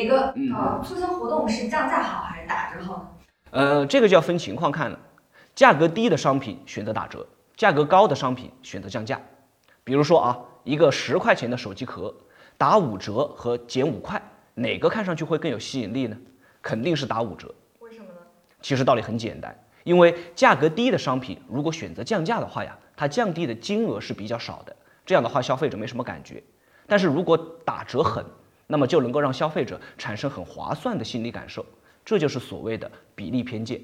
一个呃促销活动是降价好还是打折好呢？呃，这个就要分情况看了。价格低的商品选择打折，价格高的商品选择降价。比如说啊，一个十块钱的手机壳，打五折和减五块，哪个看上去会更有吸引力呢？肯定是打五折。为什么呢？其实道理很简单，因为价格低的商品如果选择降价的话呀，它降低的金额是比较少的，这样的话消费者没什么感觉。但是如果打折狠，那么就能够让消费者产生很划算的心理感受，这就是所谓的比例偏见。